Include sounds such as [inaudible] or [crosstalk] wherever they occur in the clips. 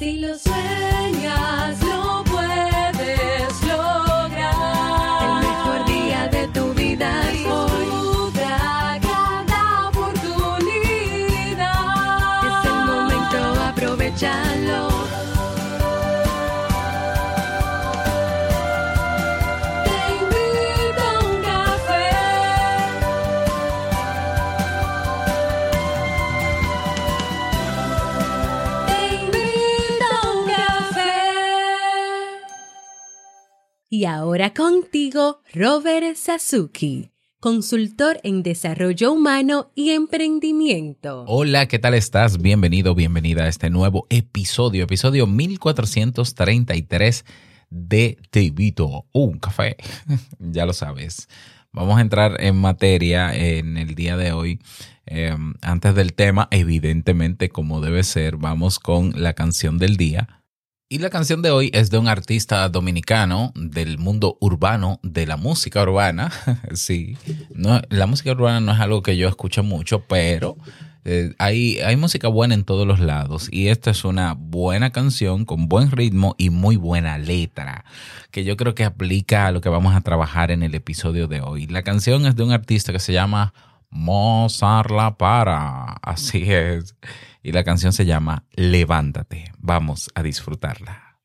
Si lo sueñas, lo Y ahora contigo, Robert Sasuki, consultor en desarrollo humano y emprendimiento. Hola, ¿qué tal estás? Bienvenido, bienvenida a este nuevo episodio, episodio 1433 de Te a un café. [laughs] ya lo sabes. Vamos a entrar en materia en el día de hoy. Eh, antes del tema, evidentemente, como debe ser, vamos con la canción del día. Y la canción de hoy es de un artista dominicano del mundo urbano, de la música urbana. [laughs] sí, la música urbana no es algo que yo escucho mucho, pero eh, hay, hay música buena en todos los lados. Y esta es una buena canción con buen ritmo y muy buena letra, que yo creo que aplica a lo que vamos a trabajar en el episodio de hoy. La canción es de un artista que se llama Mozart La Para. Así es. Y la canción se llama Levántate. Vamos a disfrutarla.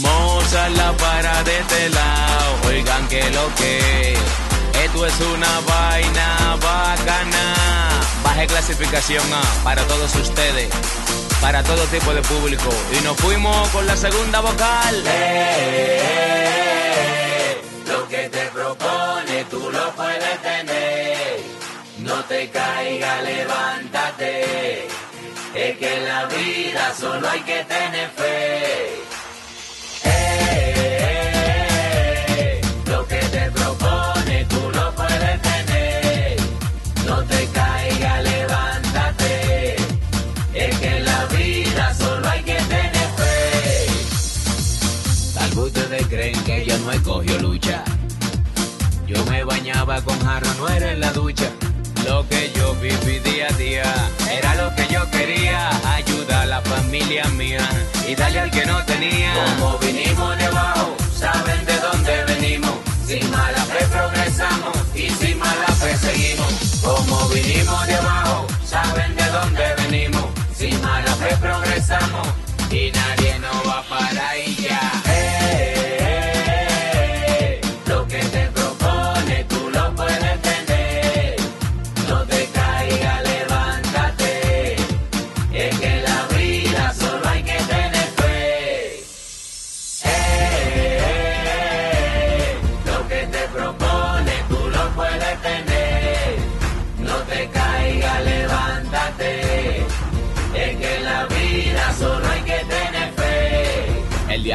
Moza la para de este lado, oigan que lo que esto es una vaina bacana. Baje clasificación A para todos ustedes, para todo tipo de público. Y nos fuimos con la segunda vocal. lo que te propone tú lo puedes caiga, levántate. Es que en la vida solo hay que tener fe. Eh, lo que te propone tú lo puedes tener. No te caiga, levántate. Es que en la vida solo hay que tener fe. Tal vez ustedes creen que yo no he cogido lucha. Yo me bañaba con jarro, no era en la ducha. Viví día a día era lo que yo quería. Ayuda a la familia mía y darle al que no tenía. Como vinimos de abajo, saben de dónde venimos. Sin mala fe progresamos y sin mala fe seguimos. Como vinimos de abajo, saben de dónde venimos. Sin mala fe progresamos y nadie nos va a parar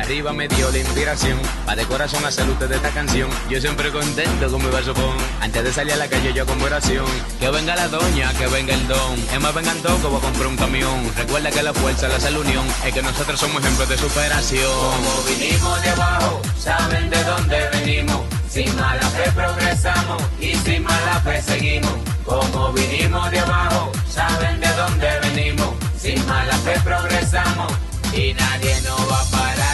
me dio la inspiración. Pa' de corazón hacer ustedes esta canción. Yo siempre contento con mi vasofón. Antes de salir a la calle yo con oración. Que venga la doña, que venga el don. Es más, vengan todos que voy a comprar un camión. Recuerda que la fuerza la hace la unión. Es que nosotros somos ejemplos de superación. Como vinimos de abajo, saben de dónde venimos. Sin mala fe progresamos y sin mala fe seguimos. Como vinimos de abajo, saben de dónde venimos. Sin mala fe progresamos y nadie nos va a parar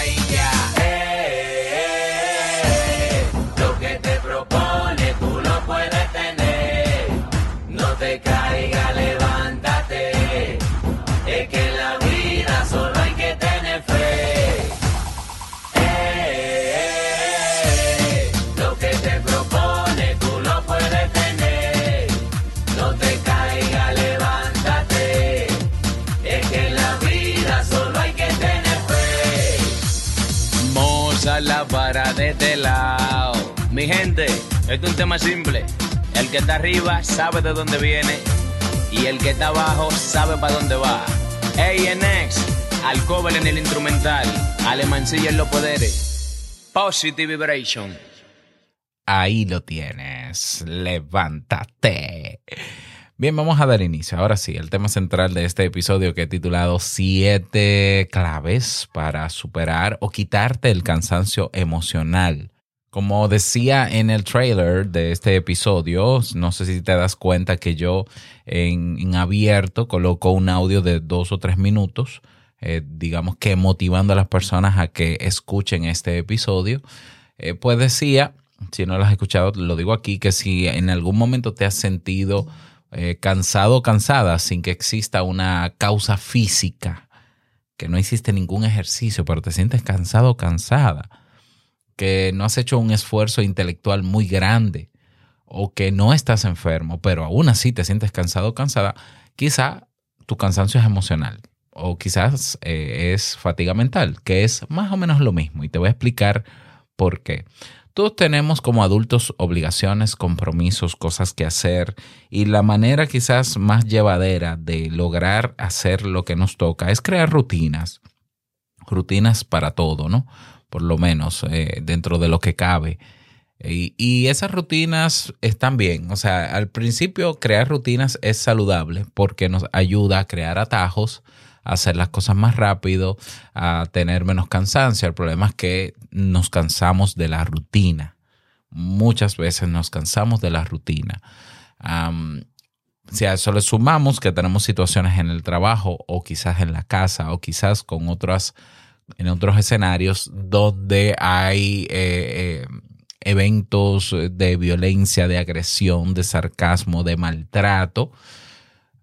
Gente, esto es un tema simple. El que está arriba sabe de dónde viene. Y el que está abajo sabe para dónde va. ANX, al cover en el instrumental. Alemancilla en los poderes. Positive Vibration. Ahí lo tienes. Levántate. Bien, vamos a dar inicio. Ahora sí, el tema central de este episodio que he titulado Siete claves para superar o quitarte el cansancio emocional. Como decía en el trailer de este episodio, no sé si te das cuenta que yo en, abierto coloco un audio de dos o tres minutos eh, digamos que motivando a las personas a que escuchen este episodio. Eh, pues decía, si no lo has escuchado, lo digo aquí, que si en algún momento te has sentido eh, cansado o cansada sin que exista una causa física, que no hiciste ningún ejercicio, pero te sientes cansado o cansada, que no has hecho un esfuerzo intelectual muy grande o que no estás enfermo, pero aún así te sientes cansado o cansada, quizá tu cansancio es emocional o quizás eh, es fatiga mental, que es más o menos lo mismo y te voy a explicar por qué. Todos tenemos como adultos obligaciones, compromisos, cosas que hacer y la manera quizás más llevadera de lograr hacer lo que nos toca es crear rutinas. Rutinas para todo, ¿no? Por lo menos eh, dentro de lo que cabe. Y, esas rutinas están bien. O sea, al principio crear rutinas es saludable porque nos ayuda a crear atajos hacer las cosas más rápido, a tener menos cansancio. El problema es que nos cansamos de la rutina. Muchas veces nos cansamos de la rutina. si a eso le sumamos que tenemos situaciones en el trabajo o quizás en la casa o quizás con otras, en otros escenarios donde hay eh, eh, eventos de violencia, de agresión, de sarcasmo, de maltrato,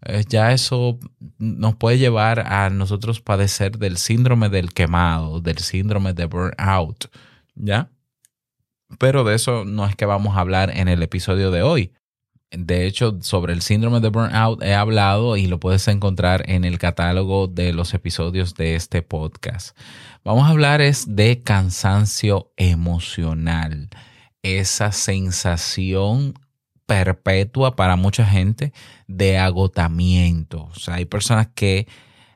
eh, ya eso nos puede llevar a nosotros padecer del síndrome del quemado, del síndrome de burnout, ¿ya? Pero de eso no es que vamos a hablar en el episodio de hoy. De hecho, sobre el síndrome de burnout he hablado y lo puedes encontrar en el catálogo de los episodios de este podcast. Vamos a hablar es de cansancio emocional, esa sensación perpetua para mucha gente de agotamiento. O sea, hay personas que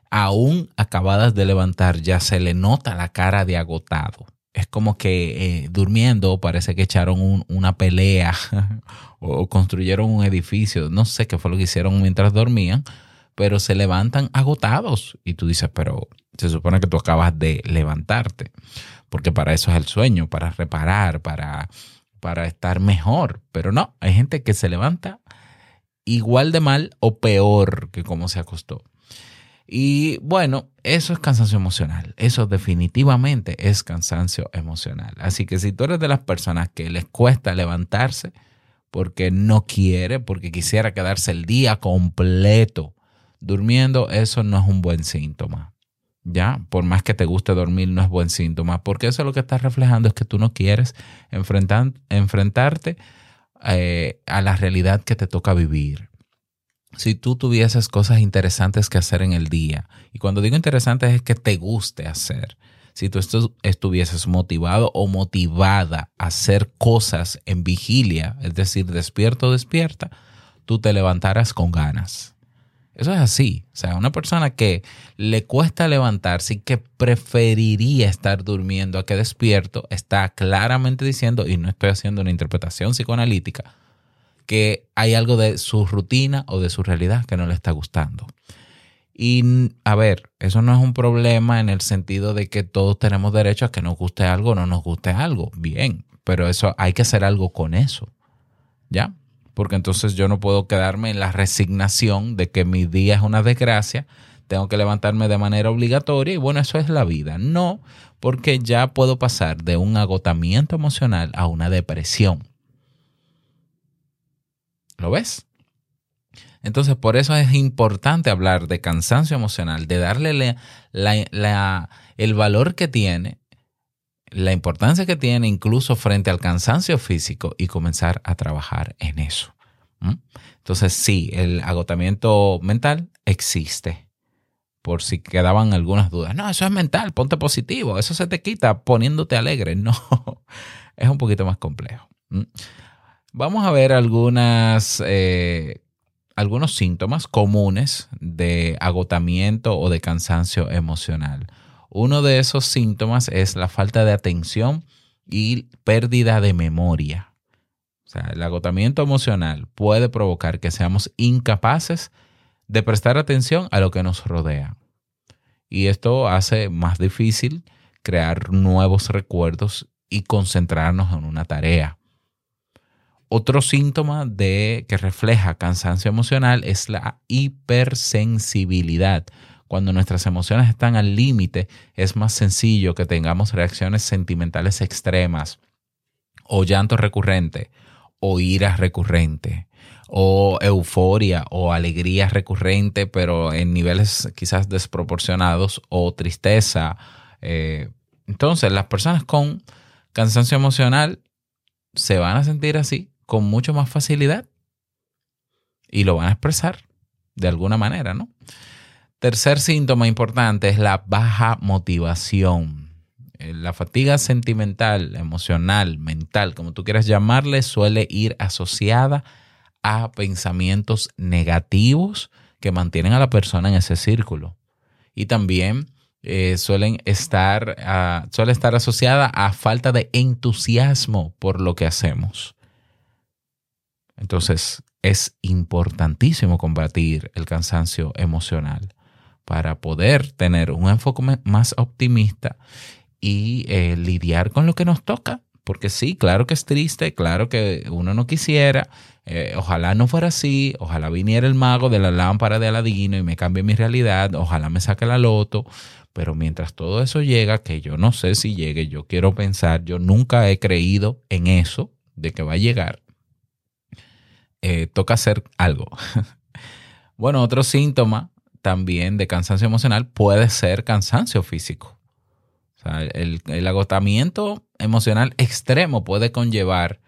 aún acabadas de levantar ya se le nota la cara de agotado. Es como que eh, durmiendo parece que echaron una pelea [laughs] o construyeron un edificio. No sé qué fue lo que hicieron mientras dormían, pero se levantan agotados. Y tú dices, pero se supone que tú acabas de levantarte, porque para eso es el sueño, para reparar, para para estar mejor. Pero no, hay gente que se levanta igual de mal o peor que como se acostó. Y bueno, eso es cansancio emocional. Eso definitivamente es cansancio emocional. Así que si tú eres de las personas que les cuesta levantarse porque no quiere, porque quisiera quedarse el día completo durmiendo, eso no es un buen síntoma. ¿ya? Por más que te guste dormir, no es buen síntoma, porque eso lo que está reflejando es que tú no quieres enfrentar, enfrentarte eh, a la realidad que te toca vivir. Si tú tuvieses cosas interesantes que hacer en el día, y cuando digo interesantes es que te guste hacer, si tú estuvieses motivado o motivada a hacer cosas en vigilia, es decir, despierto o despierta, tú te levantarás con ganas eso es así. O sea, una persona que le cuesta levantarse y que preferiría estar durmiendo a que despierto, está claramente diciendo, y no estoy haciendo una interpretación psicoanalítica, que hay algo de su rutina o de su realidad que no le está gustando. Y a ver, eso no es un problema en el sentido de que todos tenemos derecho a que nos guste algo o no nos guste algo. Bien, pero eso hay que hacer algo con eso. ¿Ya? porque entonces yo no puedo quedarme en la resignación de que mi día es una desgracia, tengo que levantarme de manera obligatoria y bueno, eso es la vida. No, porque ya puedo pasar de un agotamiento emocional a una depresión. ¿Lo ves? Entonces, por eso es importante hablar de cansancio emocional, de darle el valor que tiene, la importancia que tiene incluso frente al cansancio físico y comenzar a trabajar en eso. Entonces, sí, el agotamiento mental existe. Por si quedaban algunas dudas. No, eso es mental, ponte positivo, eso se te quita poniéndote alegre. [laughs] No, es un poquito más complejo. Vamos a ver eh, algunos síntomas comunes de agotamiento o de cansancio emocional. Uno de esos síntomas es la falta de atención y pérdida de memoria. O sea, el agotamiento emocional puede provocar que seamos incapaces de prestar atención a lo que nos rodea. Y esto hace más difícil crear nuevos recuerdos y concentrarnos en una tarea. Otro síntoma de que refleja cansancio emocional es la hipersensibilidad. cuando nuestras emociones están al límite, es más sencillo que tengamos reacciones sentimentales extremas o llanto recurrente o ira recurrente o euforia o alegría recurrente, pero en niveles quizás desproporcionados o tristeza. Eh, entonces, las personas con cansancio emocional se van a sentir así con mucho más facilidad y lo van a expresar de alguna manera, ¿no? Tercer síntoma importante es la baja motivación. Eh, La fatiga sentimental, emocional, mental, como tú quieras llamarle, suele ir asociada a pensamientos negativos que mantienen a la persona en ese círculo. Y también eh, suelen estar, ah, suele estar asociada a falta de entusiasmo por lo que hacemos. Entonces, es importantísimo combatir el cansancio emocional para poder tener un enfoque más optimista y eh, lidiar con lo que nos toca. Porque sí, claro que es triste, claro que uno no quisiera, eh, ojalá no fuera así, ojalá viniera el mago de la lámpara de Aladino y me cambie mi realidad, ojalá me saque la loto, pero mientras todo eso llega, que yo no sé si llegue, yo quiero pensar, yo nunca he creído en eso, de que va a llegar, eh, toca hacer algo. [laughs] bueno, otro síntoma también de cansancio emocional puede ser cansancio físico. El agotamiento emocional extremo puede conllevar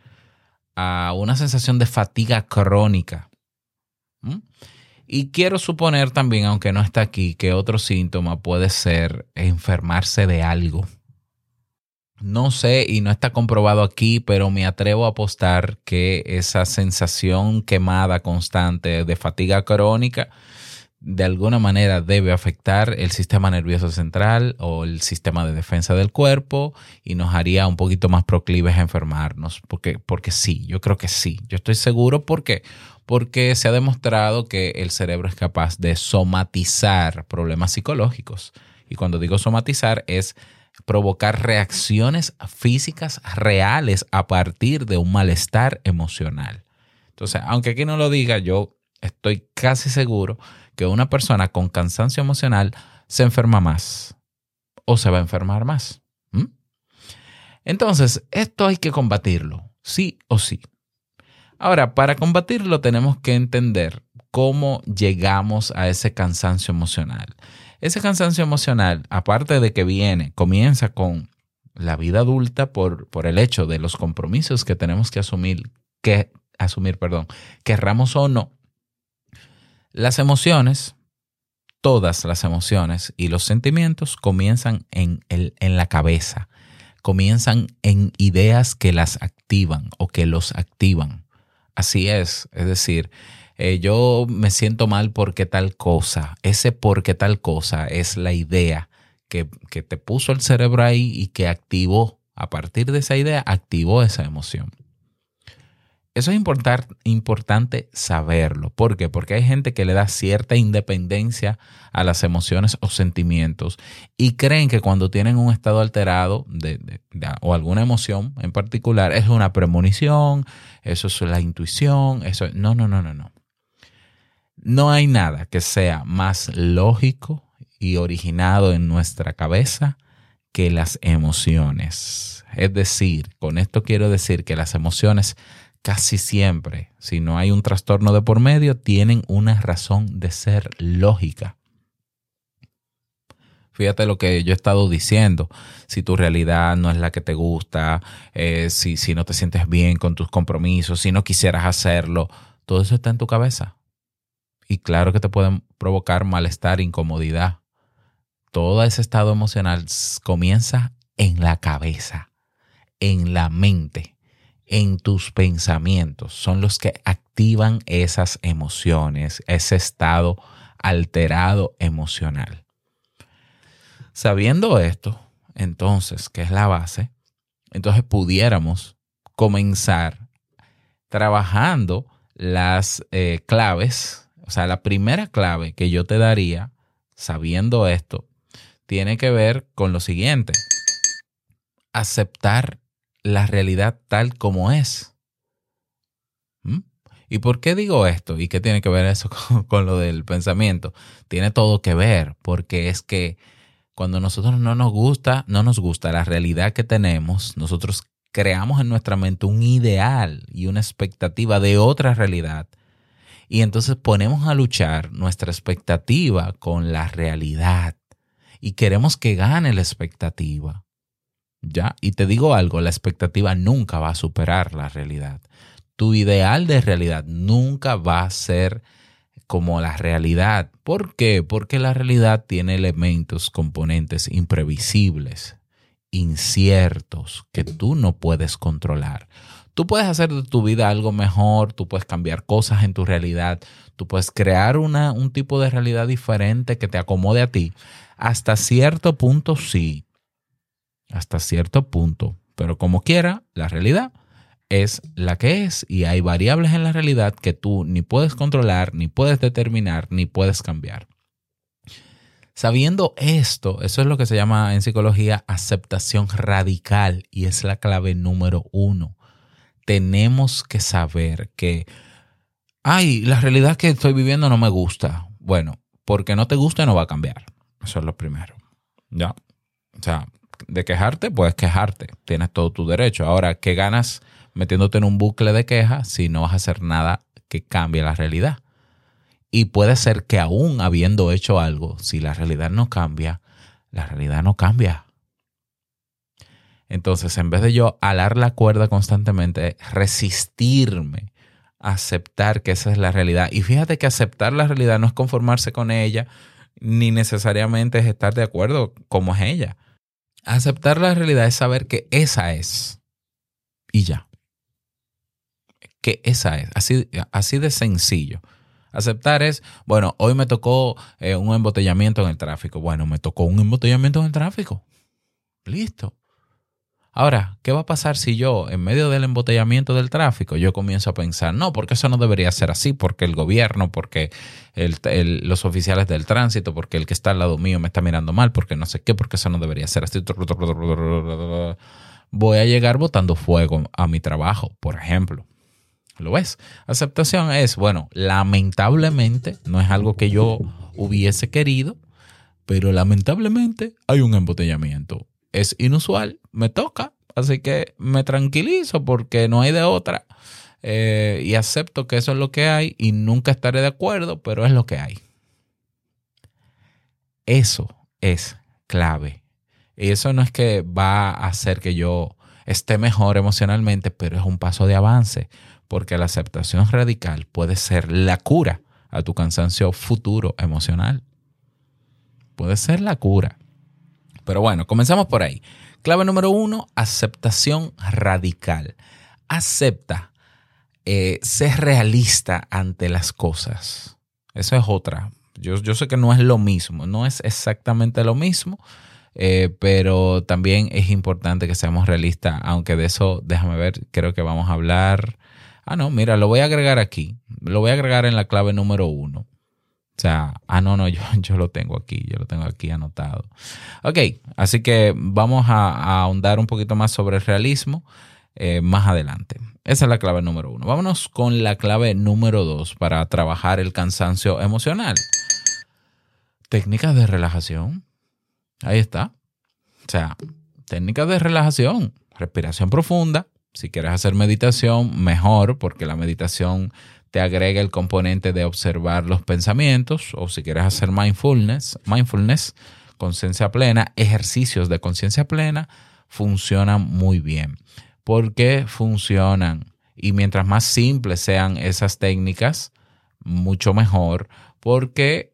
a una sensación de fatiga crónica. ¿Mm? Y quiero suponer también, aunque no está aquí, que otro síntoma puede ser enfermarse de algo. No sé y no está comprobado aquí, pero me atrevo a apostar que esa sensación quemada constante de fatiga crónica de alguna manera debe afectar el sistema nervioso central o el sistema de defensa del cuerpo y nos haría un poquito más proclives a enfermarnos. Porque, porque sí, yo creo que sí. Yo estoy seguro. ¿Por qué? Porque se ha demostrado que el cerebro es capaz de somatizar problemas psicológicos. Y cuando digo somatizar es provocar reacciones físicas reales a partir de un malestar emocional. Entonces, aunque aquí no lo diga, yo estoy casi seguro que una persona con cansancio emocional se enferma más o se va a enfermar más. Entonces, esto hay que combatirlo, sí o sí. Ahora, para combatirlo tenemos que entender cómo llegamos a ese cansancio emocional. Ese cansancio emocional, aparte de que viene, comienza con la vida adulta por, por el hecho de los compromisos que tenemos que asumir, que asumir, perdón, querramos o no, las emociones, todas las emociones y los sentimientos comienzan en, el, en la cabeza, comienzan en ideas que las activan o que los activan. Así es, es decir, eh, yo me siento mal porque tal cosa, ese porque tal cosa es la idea que, que te puso el cerebro ahí y que activó, a partir de esa idea, activó esa emoción. Eso es importante saberlo. ¿Por qué? Porque hay gente que le da cierta independencia a las emociones o sentimientos y creen que cuando tienen un estado alterado de, o alguna emoción en particular es una premonición, eso es la intuición, eso no, no, no, no, no. No hay nada que sea más lógico y originado en nuestra cabeza que las emociones. Es decir, con esto quiero decir que las emociones casi siempre, si no hay un trastorno de por medio, tienen una razón de ser lógica. Fíjate lo que yo he estado diciendo. Si tu realidad no es la que te gusta, eh, si, si no te sientes bien con tus compromisos, si no quisieras hacerlo, todo eso está en tu cabeza. Y claro que te pueden provocar malestar, incomodidad. Todo ese estado emocional comienza en la cabeza, en la mente en tus pensamientos son los que activan esas emociones, ese estado alterado emocional. Sabiendo esto, entonces, que es la base, entonces pudiéramos comenzar trabajando las eh, claves, o sea, la primera clave que yo te daría, sabiendo esto, tiene que ver con lo siguiente, aceptar la realidad tal como es. ¿Mm? ¿Y por qué digo esto? ¿Y qué tiene que ver eso [laughs] con, con lo del pensamiento? Tiene todo que ver, porque es que cuando nosotros no nos gusta, no nos gusta la realidad que tenemos, nosotros creamos en nuestra mente un ideal y una expectativa de otra realidad. Y entonces ponemos a luchar nuestra expectativa con la realidad y queremos que gane la expectativa. ¿Ya? Y te digo algo, la expectativa nunca va a superar la realidad. Tu ideal de realidad nunca va a ser como la realidad. ¿Por qué? Porque la realidad tiene elementos, componentes imprevisibles, inciertos, que tú no puedes controlar. Tú puedes hacer de tu vida algo mejor, tú puedes cambiar cosas en tu realidad, tú puedes crear una, un tipo de realidad diferente que te acomode a ti. Hasta cierto punto sí, hasta cierto punto, pero como quiera, la realidad es la que es y hay variables en la realidad que tú ni puedes controlar, ni puedes determinar, ni puedes cambiar. Sabiendo esto, eso es lo que se llama en psicología aceptación radical y es la clave número uno. Tenemos que saber que, ay, la realidad que estoy viviendo no me gusta. Bueno, porque no te gusta no va a cambiar. Eso es lo primero. ¿Ya? O sea, de quejarte, puedes quejarte. Tienes todo tu derecho. Ahora, ¿qué ganas metiéndote en un bucle de quejas si no vas a hacer nada que cambie la realidad? Y puede ser que aún habiendo hecho algo, si la realidad no cambia, la realidad no cambia. Entonces, en vez de yo alar la cuerda constantemente, resistirme aceptar que esa es la realidad. Y fíjate que aceptar la realidad no es conformarse con ella, ni necesariamente es estar de acuerdo como es ella. Aceptar la realidad es saber que esa es. Y ya. Que esa es. Así, así de sencillo. Aceptar es, bueno, hoy me tocó eh, un embotellamiento en el tráfico. Bueno, me tocó un embotellamiento en el tráfico. Listo. Ahora, ¿qué va a pasar si yo, en medio del embotellamiento del tráfico, yo comienzo a pensar, no, porque eso no debería ser así, porque el gobierno, porque los oficiales del tránsito, porque el que está al lado mío me está mirando mal, porque no sé qué, porque eso no debería ser así. Voy a llegar botando fuego a mi trabajo, por ejemplo. ¿Lo ves? Aceptación es, bueno, lamentablemente no es algo que yo hubiese querido, pero lamentablemente hay un embotellamiento. Es inusual, me toca, así que me tranquilizo porque no hay de otra. Eh, y acepto que eso es lo que hay y nunca estaré de acuerdo, pero es lo que hay. Eso es clave. Y eso no es que va a hacer que yo esté mejor emocionalmente, pero es un paso de avance, porque la aceptación radical puede ser la cura a tu cansancio futuro emocional. Puede ser la cura. Pero bueno, comenzamos por ahí. Clave número uno, aceptación radical. Acepta, eh, sé realista ante las cosas. Eso es otra. Yo, yo sé que no es lo mismo, no es exactamente lo mismo, eh, pero también es importante que seamos realistas, aunque de eso, déjame ver, creo que vamos a hablar. Ah, no, mira, lo voy a agregar aquí. Lo voy a agregar en la clave número uno. O sea, ah, no, no, yo, [laughs] yo lo tengo aquí, yo lo tengo aquí anotado. Ok, así que vamos a, a ahondar un poquito más sobre el realismo eh, más adelante. Esa es la clave número uno. Vámonos con la clave número dos para trabajar el cansancio emocional. Técnicas de relajación. Ahí está. O sea, técnicas de relajación. Respiración profunda. Si quieres hacer meditación, mejor, porque la meditación te agrega el componente de observar los pensamientos. O si quieres hacer mindfulness, mindfulness, conciencia plena, ejercicios de conciencia plena, funcionan muy bien. ¿Por qué funcionan? Y mientras más simples sean esas técnicas, mucho mejor, porque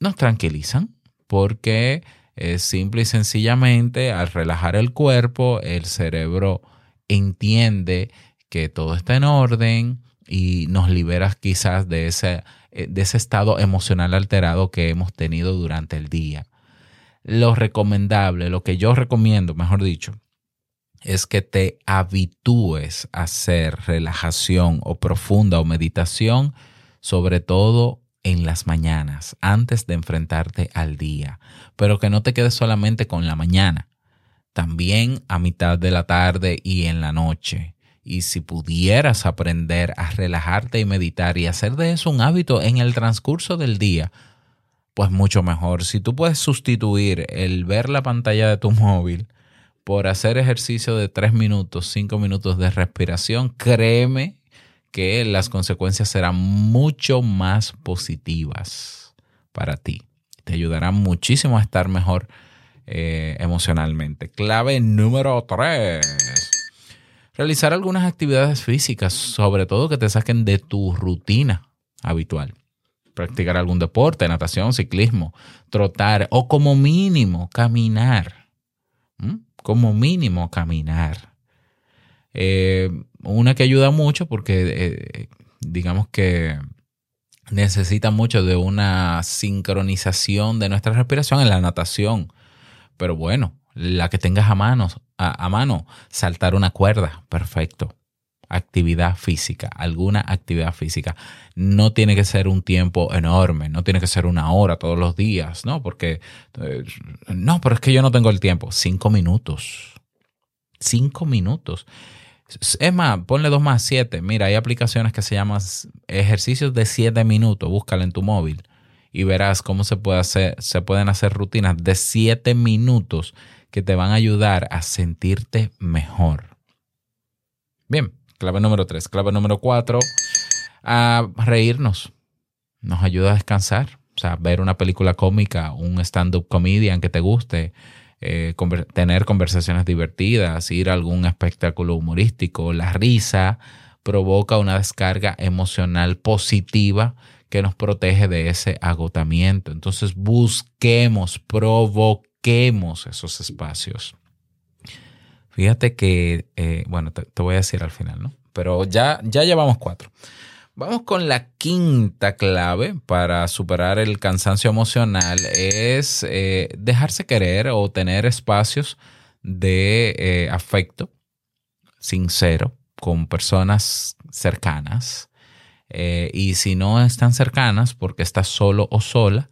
nos tranquilizan, porque eh, simple y sencillamente al relajar el cuerpo, el cerebro entiende que todo está en orden y nos liberas quizás de ese, eh, de ese estado emocional alterado que hemos tenido durante el día. Lo recomendable, lo que yo recomiendo, mejor dicho, es que te habitúes a hacer relajación o profunda o meditación, sobre todo en las mañanas, antes de enfrentarte al día, pero que no te quedes solamente con la mañana, también a mitad de la tarde y en la noche. Y si pudieras aprender a relajarte y meditar y hacer de eso un hábito en el transcurso del día, pues mucho mejor. Si tú puedes sustituir el ver la pantalla de tu móvil por hacer ejercicio de tres minutos, cinco minutos de respiración, créeme que las consecuencias serán mucho más positivas para ti. Te ayudarán muchísimo a estar mejor eh, emocionalmente. Clave número tres. Realizar algunas actividades físicas, sobre todo que te saquen de tu rutina habitual. Practicar algún deporte, natación, ciclismo, trotar o como mínimo caminar. ¿Mm? Como mínimo caminar. Eh, una que ayuda mucho porque eh, digamos que necesita mucho de una sincronización de nuestra respiración en la natación. Pero bueno, la que tengas a mano, a, mano, saltar una cuerda, perfecto. Actividad física, alguna actividad física. No tiene que ser un tiempo enorme, no tiene que ser una hora todos los días, ¿no? Porque, eh, no, pero es que yo no tengo el tiempo. Cinco minutos. Cinco minutos. Es más, ponle dos más siete. Mira, hay aplicaciones que se llaman ejercicios de siete minutos. Búscala en tu móvil y verás cómo se, puede hacer, se pueden hacer rutinas de siete minutos que te van a ayudar a sentirte mejor. Bien, clave número tres. Clave número cuatro, a reírnos. Nos ayuda a descansar. O sea, ver una película cómica, un stand-up comedian que te guste, eh, tener conversaciones divertidas, ir a algún espectáculo humorístico. La risa provoca una descarga emocional positiva que nos protege de ese agotamiento. Entonces busquemos, provoquemos esos espacios. Fíjate que, eh, bueno, te, voy a decir al final, ¿no? Pero ya, ya llevamos cuatro. Vamos con la quinta clave para superar el cansancio emocional. Es eh, dejarse querer o tener espacios de eh, afecto sincero con personas cercanas. Y si no están cercanas porque estás solo o sola,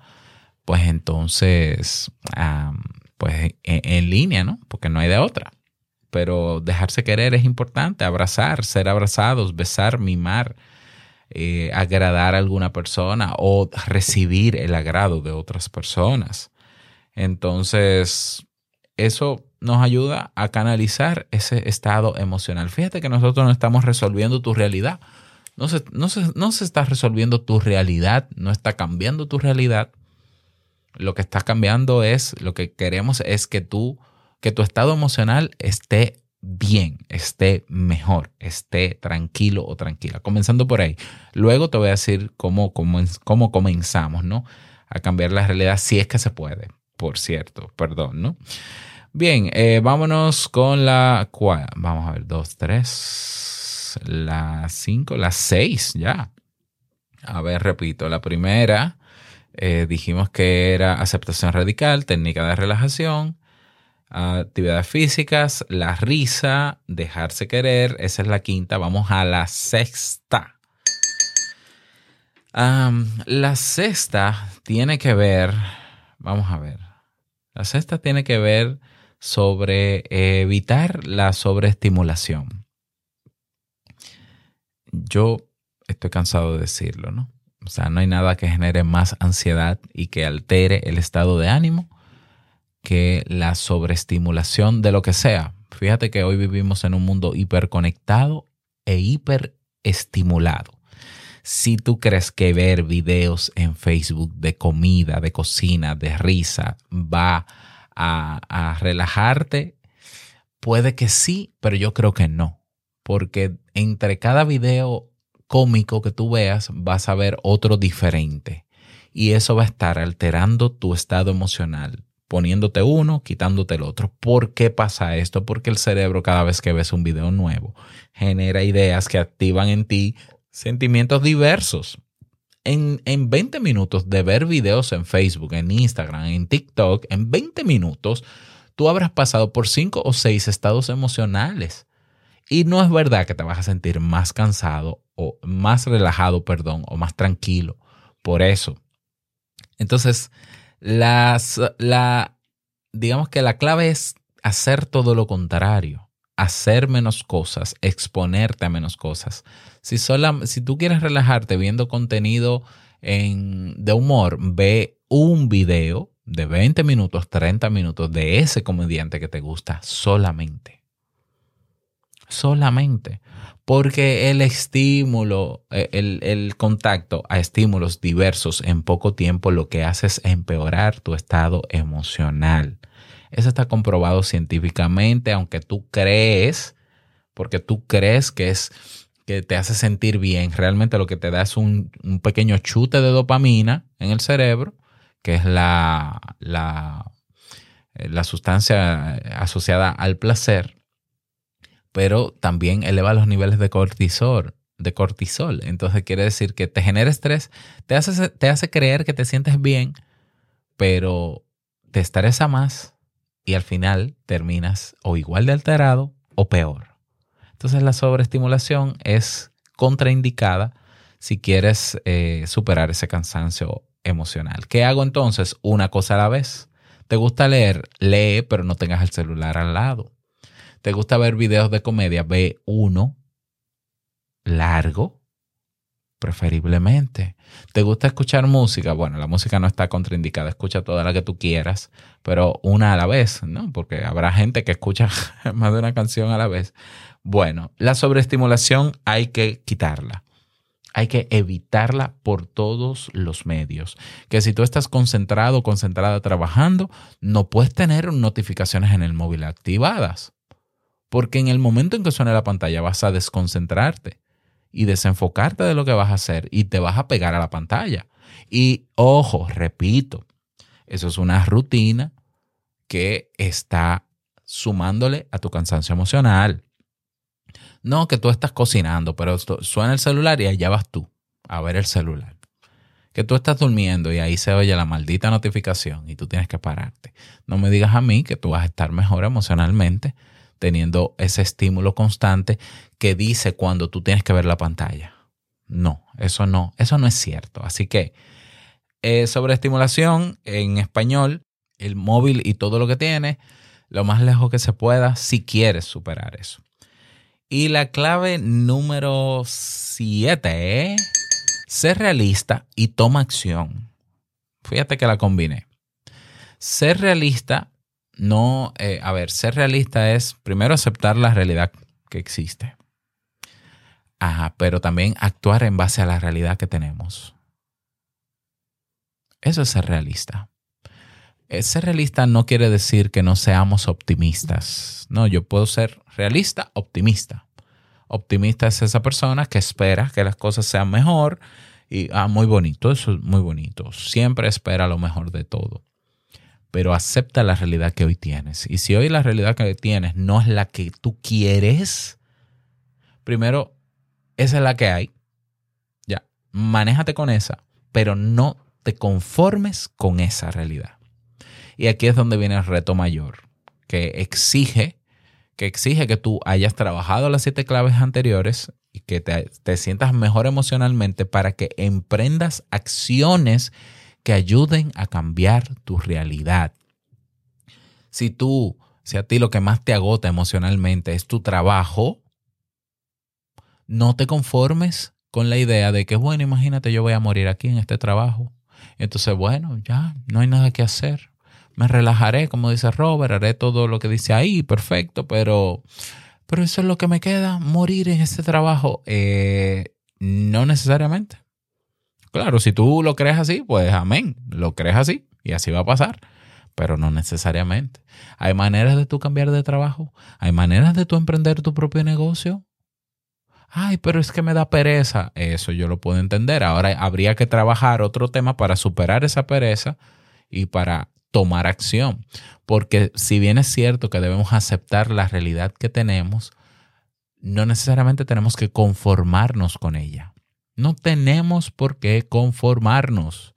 pues entonces, pues en, línea, ¿no? Porque no hay de otra pero dejarse querer es importante, abrazar, ser abrazados, besar, mimar, eh, agradar a alguna persona o recibir el agrado de otras personas. Entonces, eso nos ayuda a canalizar ese estado emocional. Fíjate que nosotros no estamos resolviendo tu realidad. No se, no, no se está resolviendo tu realidad, no está cambiando tu realidad. Lo que está cambiando es, lo que queremos es que tú, que tu estado emocional esté bien, esté mejor, esté tranquilo o tranquila. Comenzando por ahí. Luego te voy a decir cómo, cómo, comenzamos, ¿no? A cambiar la realidad si es que se puede, por cierto, perdón, ¿no? Bien, eh, vámonos con la cuál. Vamos a ver, dos, tres, la cinco, la seis, ya. A ver, repito, la primera eh, dijimos que era aceptación radical, técnica de relajación actividades físicas, la risa, dejarse querer, esa es la quinta. Vamos a la sexta. la sexta tiene que ver, vamos a ver, la sexta tiene que ver sobre evitar la sobreestimulación. Yo estoy cansado de decirlo, ¿no? O sea, no hay nada que genere más ansiedad y que altere el estado de ánimo que la sobreestimulación de lo que sea. Fíjate que hoy vivimos en un mundo hiperconectado e hiperestimulado. Si tú crees que ver videos en Facebook de comida, de cocina, de risa, va a, a relajarte, puede que sí, pero yo creo que no. Porque entre cada video cómico que tú veas, vas a ver otro diferente. Y eso va a estar alterando tu estado emocional, poniéndote uno, quitándote el otro. ¿Por qué pasa esto? Porque el cerebro cada vez que ves un video nuevo genera ideas que activan en ti sentimientos diversos. En, en 20 minutos de ver videos en Facebook, en Instagram, en TikTok, en 20 minutos, tú habrás pasado por 5 o 6 estados emocionales. Y no es verdad que te vas a sentir más cansado o más relajado, perdón, o más tranquilo. Por eso. Entonces, las, la, digamos que la clave es hacer todo lo contrario. hacer menos cosas, exponerte a menos cosas. Si, sola, si tú quieres relajarte viendo contenido en, de humor, ve un video de 20 minutos, 30 minutos de ese comediante que te gusta solamente. Solamente. Porque el estímulo, eh, el, el, contacto a estímulos diversos en poco tiempo lo que hace es empeorar tu estado emocional. Eso está comprobado científicamente, aunque tú crees, porque tú crees que es que te hace sentir bien, realmente lo que te da es un, un pequeño chute de dopamina en el cerebro, que es la, la, eh, la sustancia asociada al placer, pero también eleva los niveles de cortisol, de cortisol. Entonces quiere decir que te genera estrés, te hace, te hace creer que te sientes bien, pero te estresa más y al final terminas o igual de alterado o peor. Entonces la sobreestimulación es contraindicada si quieres eh, superar ese cansancio emocional. ¿Qué hago entonces? Una cosa a la vez. ¿Te gusta leer? Lee, pero no tengas el celular al lado. ¿Te gusta ver videos de comedia? Ve uno largo, preferiblemente. ¿Te gusta escuchar música? Bueno, la música no está contraindicada, escucha toda la que tú quieras, pero una a la vez, ¿no? Porque habrá gente que escucha [laughs] más de una canción a la vez. Bueno, la sobreestimulación hay que quitarla. Hay que evitarla por todos los medios. Que si tú estás concentrado concentrada trabajando, no puedes tener notificaciones en el móvil activadas. Porque en el momento en que suene la pantalla vas a desconcentrarte y desenfocarte de lo que vas a hacer y te vas a pegar a la pantalla. Y ojo, repito, eso es una rutina que está sumándole a tu cansancio emocional. No, que tú estás cocinando, pero suena el celular y allá vas tú a ver el celular. Que tú estás durmiendo y ahí se oye la maldita notificación y tú tienes que pararte. No me digas a mí que tú vas a estar mejor emocionalmente teniendo ese estímulo constante que dice cuando tú tienes que ver la pantalla. No, eso no, eso no es cierto. Así que eh, sobre estimulación en español, el móvil y todo lo que tiene, lo más lejos que se pueda si quieres superar eso. Y la clave número 7, ser realista y toma acción. Fíjate que la combiné. Ser realista, no, eh, a ver, ser realista es primero aceptar la realidad que existe. Ajá, pero también actuar en base a la realidad que tenemos. Eso es ser realista. Eh, ser realista no quiere decir que no seamos optimistas. No, yo puedo ser realista, optimista. Optimista es esa persona que espera que las cosas sean mejor y, ah, muy bonito, eso es muy bonito. Siempre espera lo mejor de todo. Pero acepta la realidad que hoy tienes. Y si hoy la realidad que tienes no es la que tú quieres, primero, esa es la que hay. Ya, manéjate con esa, pero no te conformes con esa realidad. Y aquí es donde viene el reto mayor, que exige que exige que tú hayas trabajado las siete claves anteriores y que te, te, sientas mejor emocionalmente para que emprendas acciones que ayuden a cambiar tu realidad. Si tú, si a ti lo que más te agota emocionalmente es tu trabajo, no te conformes con la idea de que, bueno, imagínate, yo voy a morir aquí en este trabajo. Entonces, bueno, ya no hay nada que hacer me relajaré, como dice Robert, haré todo lo que dice ahí, perfecto, pero, pero eso es lo que me queda, morir en este trabajo. Eh, no necesariamente. Claro, si tú lo crees así, pues amén, lo crees así y así va a pasar, pero no necesariamente. Hay maneras de tú cambiar de trabajo, hay maneras de tú emprender tu propio negocio. Ay, pero es que me da pereza. Eso yo lo puedo entender. Ahora habría que trabajar otro tema para superar esa pereza y para tomar acción. Porque si bien es cierto que debemos aceptar la realidad que tenemos, no necesariamente tenemos que conformarnos con ella. No tenemos por qué conformarnos.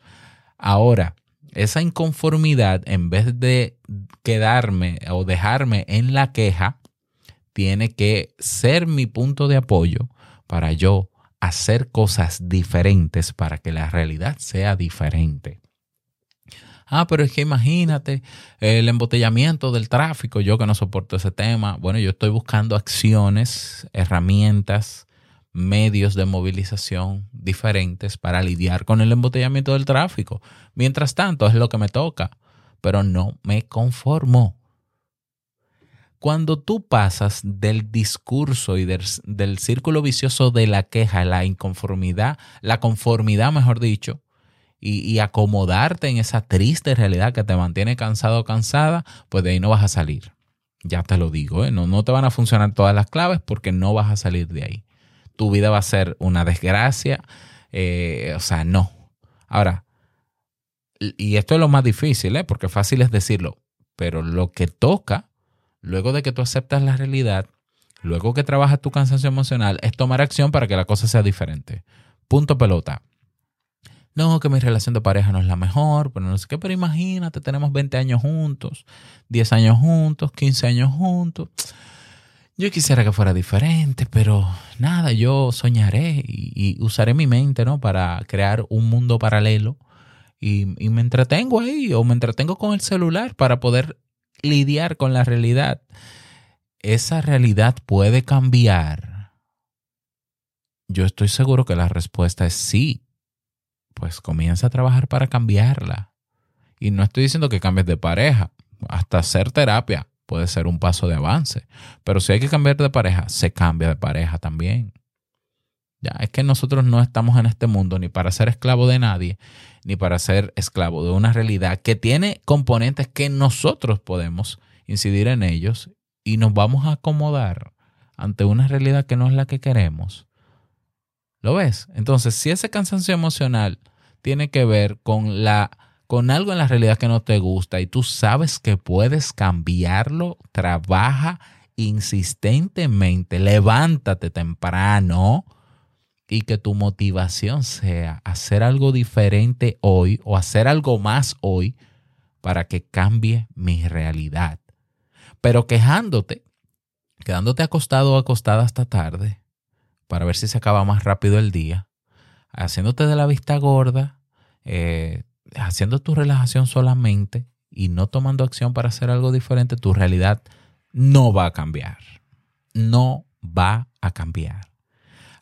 Ahora, esa inconformidad, en vez de quedarme o dejarme en la queja, tiene que ser mi punto de apoyo para yo hacer cosas diferentes para que la realidad sea diferente. Ah, pero es que imagínate el embotellamiento del tráfico, yo que no soporto ese tema. Bueno, yo estoy buscando acciones, herramientas, medios de movilización diferentes para lidiar con el embotellamiento del tráfico. Mientras tanto, es lo que me toca, pero no me conformo. Cuando tú pasas del discurso y del, círculo vicioso de la queja, la inconformidad, la conformidad, mejor dicho, y, y, acomodarte en esa triste realidad que te mantiene cansado o cansada, pues de ahí no vas a salir. Ya te lo digo, ¿eh? no, no te van a funcionar todas las claves porque no vas a salir de ahí. Tu vida va a ser una desgracia. Eh, o sea, no. Ahora, y esto es lo más difícil, ¿eh? porque fácil es decirlo, pero lo que toca, luego de que tú aceptas la realidad, luego que trabajas tu cansancio emocional, es tomar acción para que la cosa sea diferente. Punto pelota no, que mi relación de pareja no es la mejor, pero no sé qué, pero imagínate, tenemos 20 años juntos, 10 años juntos, 15 años juntos. Yo quisiera que fuera diferente, pero nada, yo soñaré y, usaré mi mente, ¿no? Para crear un mundo paralelo y, y me entretengo ahí o me entretengo con el celular para poder lidiar con la realidad. Esa realidad puede cambiar. Yo estoy seguro que la respuesta es sí pues comienza a trabajar para cambiarla. Y no estoy diciendo que cambies de pareja, hasta hacer terapia puede ser un paso de avance. Pero si hay que cambiar de pareja, se cambia de pareja también. Ya, es que nosotros no estamos en este mundo ni para ser esclavo de nadie, ni para ser esclavo de una realidad que tiene componentes que nosotros podemos incidir en ellos y nos vamos a acomodar ante una realidad que no es la que queremos ¿Lo ves? Entonces, si ese cansancio emocional tiene que ver con la con algo en la realidad que no te gusta y tú sabes que puedes cambiarlo, trabaja insistentemente, levántate temprano y que tu motivación sea hacer algo diferente hoy o hacer algo más hoy para que cambie mi realidad. Pero quejándote, quedándote acostado o acostada hasta tarde, para ver si se acaba más rápido el día, haciéndote de la vista gorda, eh, haciendo tu relajación solamente y no tomando acción para hacer algo diferente, tu realidad no va a cambiar. No va a cambiar.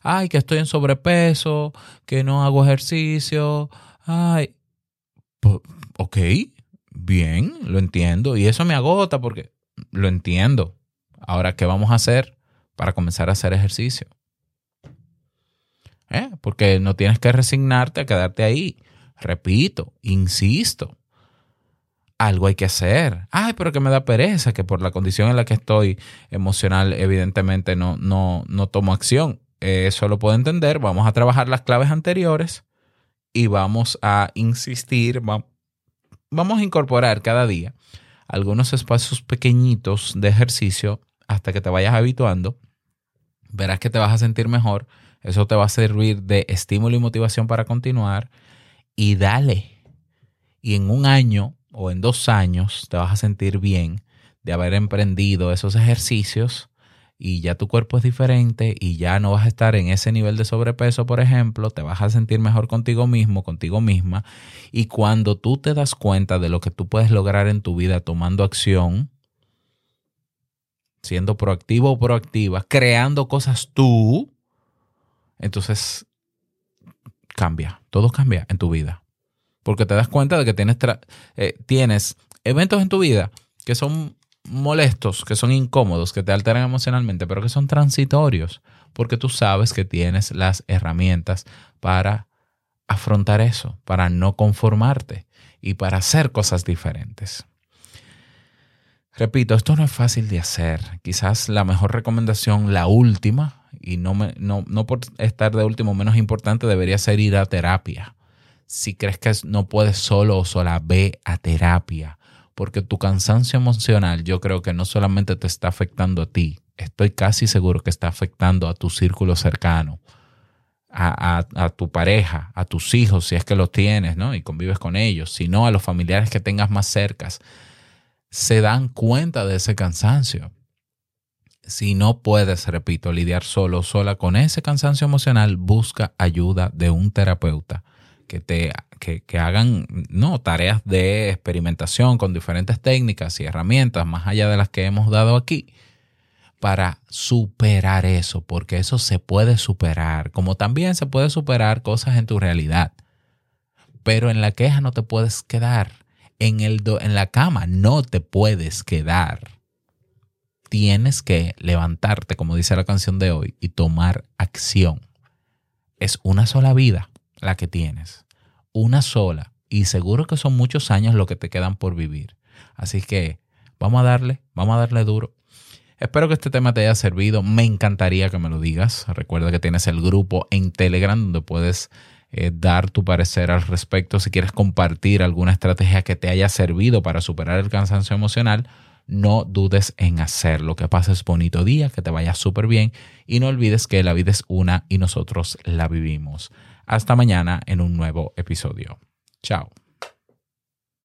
Ay, que estoy en sobrepeso, que no hago ejercicio. Ay, ok, bien, lo entiendo. Y eso me agota porque lo entiendo. Ahora, ¿qué vamos a hacer para comenzar a hacer ejercicio? ¿eh? porque no tienes que resignarte a quedarte ahí. Repito, insisto, algo hay que hacer. Ay, pero que me da pereza, que por la condición en la que estoy emocional, evidentemente no, no, no tomo acción. Eso lo puedo entender. Vamos a trabajar las claves anteriores y vamos a insistir, vamos a incorporar cada día algunos espacios pequeñitos de ejercicio hasta que te vayas habituando. Verás que te vas a sentir mejor eso te va a servir de estímulo y motivación para continuar. Y dale. Y en un año o en dos años te vas a sentir bien de haber emprendido esos ejercicios y ya tu cuerpo es diferente y ya no vas a estar en ese nivel de sobrepeso, por ejemplo, te vas a sentir mejor contigo mismo, contigo misma. Y cuando tú te das cuenta de lo que tú puedes lograr en tu vida tomando acción, siendo proactivo o proactiva, creando cosas tú, entonces cambia, todo cambia en tu vida. Porque te das cuenta de que tienes, eh, tienes eventos en tu vida que son molestos, que son incómodos, que te alteran emocionalmente, pero que son transitorios, porque tú sabes que tienes las herramientas para afrontar eso, para no conformarte y para hacer cosas diferentes. Repito, esto no es fácil de hacer. Quizás la mejor recomendación, la última, y no, me, no, no por estar de último menos importante, debería ser ir a terapia. Si crees que no puedes solo o sola, ve a terapia, porque tu cansancio emocional yo creo que no solamente te está afectando a ti, estoy casi seguro que está afectando a tu círculo cercano, a, a, tu pareja, a tus hijos, si es que los tienes, ¿no? Y convives con ellos, sino a los familiares que tengas más cercas, se dan cuenta de ese cansancio si no puedes, repito, lidiar solo sola con ese cansancio emocional, busca ayuda de un terapeuta que te que, que hagan no tareas de experimentación con diferentes técnicas y herramientas más allá de las que hemos dado aquí para superar eso, porque eso se puede superar, como también se puede superar cosas en tu realidad. Pero en la queja no te puedes quedar, en, el do- en la cama no te puedes quedar. Tienes que levantarte, como dice la canción de hoy, y tomar acción. Es una sola vida la que tienes, una sola, y seguro que son muchos años lo que te quedan por vivir. Así que vamos a darle, vamos a darle duro. Espero que este tema te haya servido. Me encantaría que me lo digas. Recuerda que tienes el grupo en Telegram donde puedes eh, dar tu parecer al respecto. Si quieres compartir alguna estrategia que te haya servido para superar el cansancio emocional, no dudes en hacerlo. Que pases bonito día, que te vaya súper bien y no olvides que la vida es una y nosotros la vivimos. Hasta mañana en un nuevo episodio. Chao.